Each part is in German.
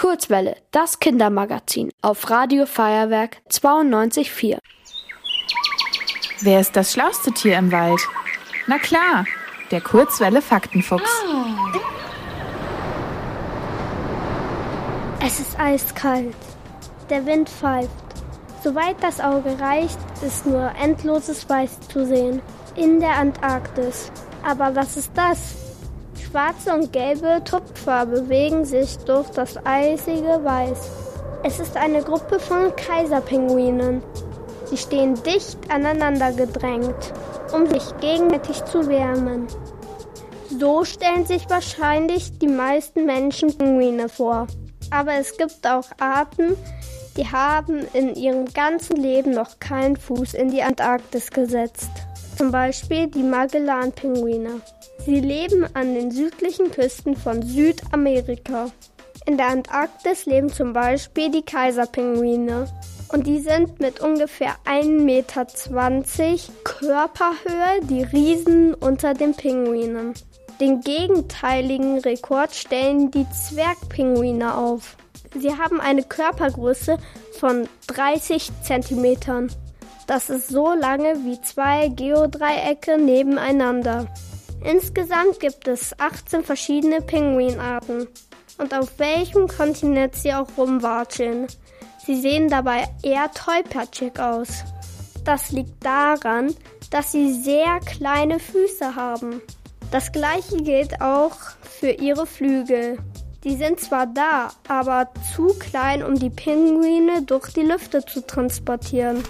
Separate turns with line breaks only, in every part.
Kurzwelle, das Kindermagazin auf Radio Feuerwerk 92.4.
Wer ist das schlauste Tier im Wald? Na klar, der Kurzwelle Faktenfuchs.
Es ist eiskalt. Der Wind pfeift. Soweit das Auge reicht, ist nur endloses Weiß zu sehen. In der Antarktis. Aber was ist das? Schwarze und gelbe Tupfer bewegen sich durch das eisige Weiß. Es ist eine Gruppe von Kaiserpinguinen. Sie stehen dicht aneinander gedrängt, um sich gegenseitig zu wärmen. So stellen sich wahrscheinlich die meisten Menschen Pinguine vor. Aber es gibt auch Arten, die haben in ihrem ganzen Leben noch keinen Fuß in die Antarktis gesetzt. Zum Beispiel die Magellan-Pinguine. Sie leben an den südlichen Küsten von Südamerika. In der Antarktis leben zum Beispiel die Kaiserpinguine. Und die sind mit ungefähr 1,20 Meter Körperhöhe die Riesen unter den Pinguinen. Den gegenteiligen Rekord stellen die Zwergpinguine auf. Sie haben eine Körpergröße von 30 Zentimetern. Das ist so lange wie zwei Geodreiecke nebeneinander. Insgesamt gibt es 18 verschiedene Pinguinarten und auf welchem Kontinent sie auch rumwatscheln. Sie sehen dabei eher tollpatschig aus. Das liegt daran, dass sie sehr kleine Füße haben. Das gleiche gilt auch für ihre Flügel. Die sind zwar da, aber zu klein, um die Pinguine durch die Lüfte zu transportieren.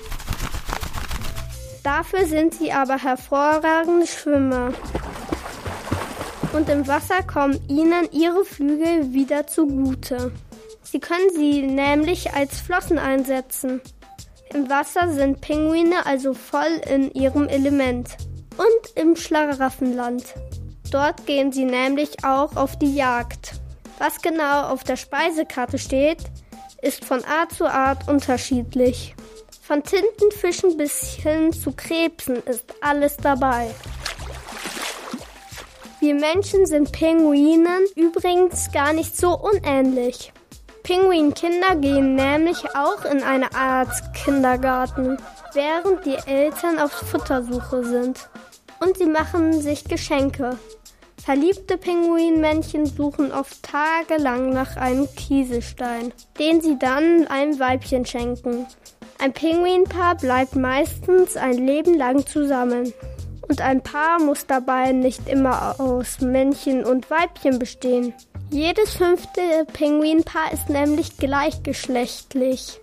Dafür sind sie aber hervorragende Schwimmer und im Wasser kommen ihnen ihre Flügel wieder zugute. Sie können sie nämlich als Flossen einsetzen. Im Wasser sind Pinguine also voll in ihrem Element. Und im Schlaraffenland. Dort gehen sie nämlich auch auf die Jagd. Was genau auf der Speisekarte steht, ist von Art zu Art unterschiedlich. Von Tintenfischen bis hin zu Krebsen ist alles dabei. Wir Menschen sind Pinguinen übrigens gar nicht so unähnlich. Pinguinkinder gehen nämlich auch in eine Art Kindergarten, während die Eltern auf Futtersuche sind. Und sie machen sich Geschenke. Verliebte Pinguinmännchen suchen oft tagelang nach einem Kieselstein, den sie dann einem Weibchen schenken. Ein Pinguinpaar bleibt meistens ein Leben lang zusammen. Und ein Paar muss dabei nicht immer aus Männchen und Weibchen bestehen. Jedes fünfte Pinguinpaar ist nämlich gleichgeschlechtlich.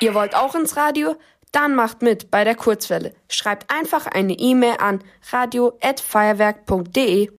Ihr wollt auch ins Radio? Dann macht mit bei der Kurzwelle. Schreibt einfach eine E-Mail an radio@feuerwerk.de.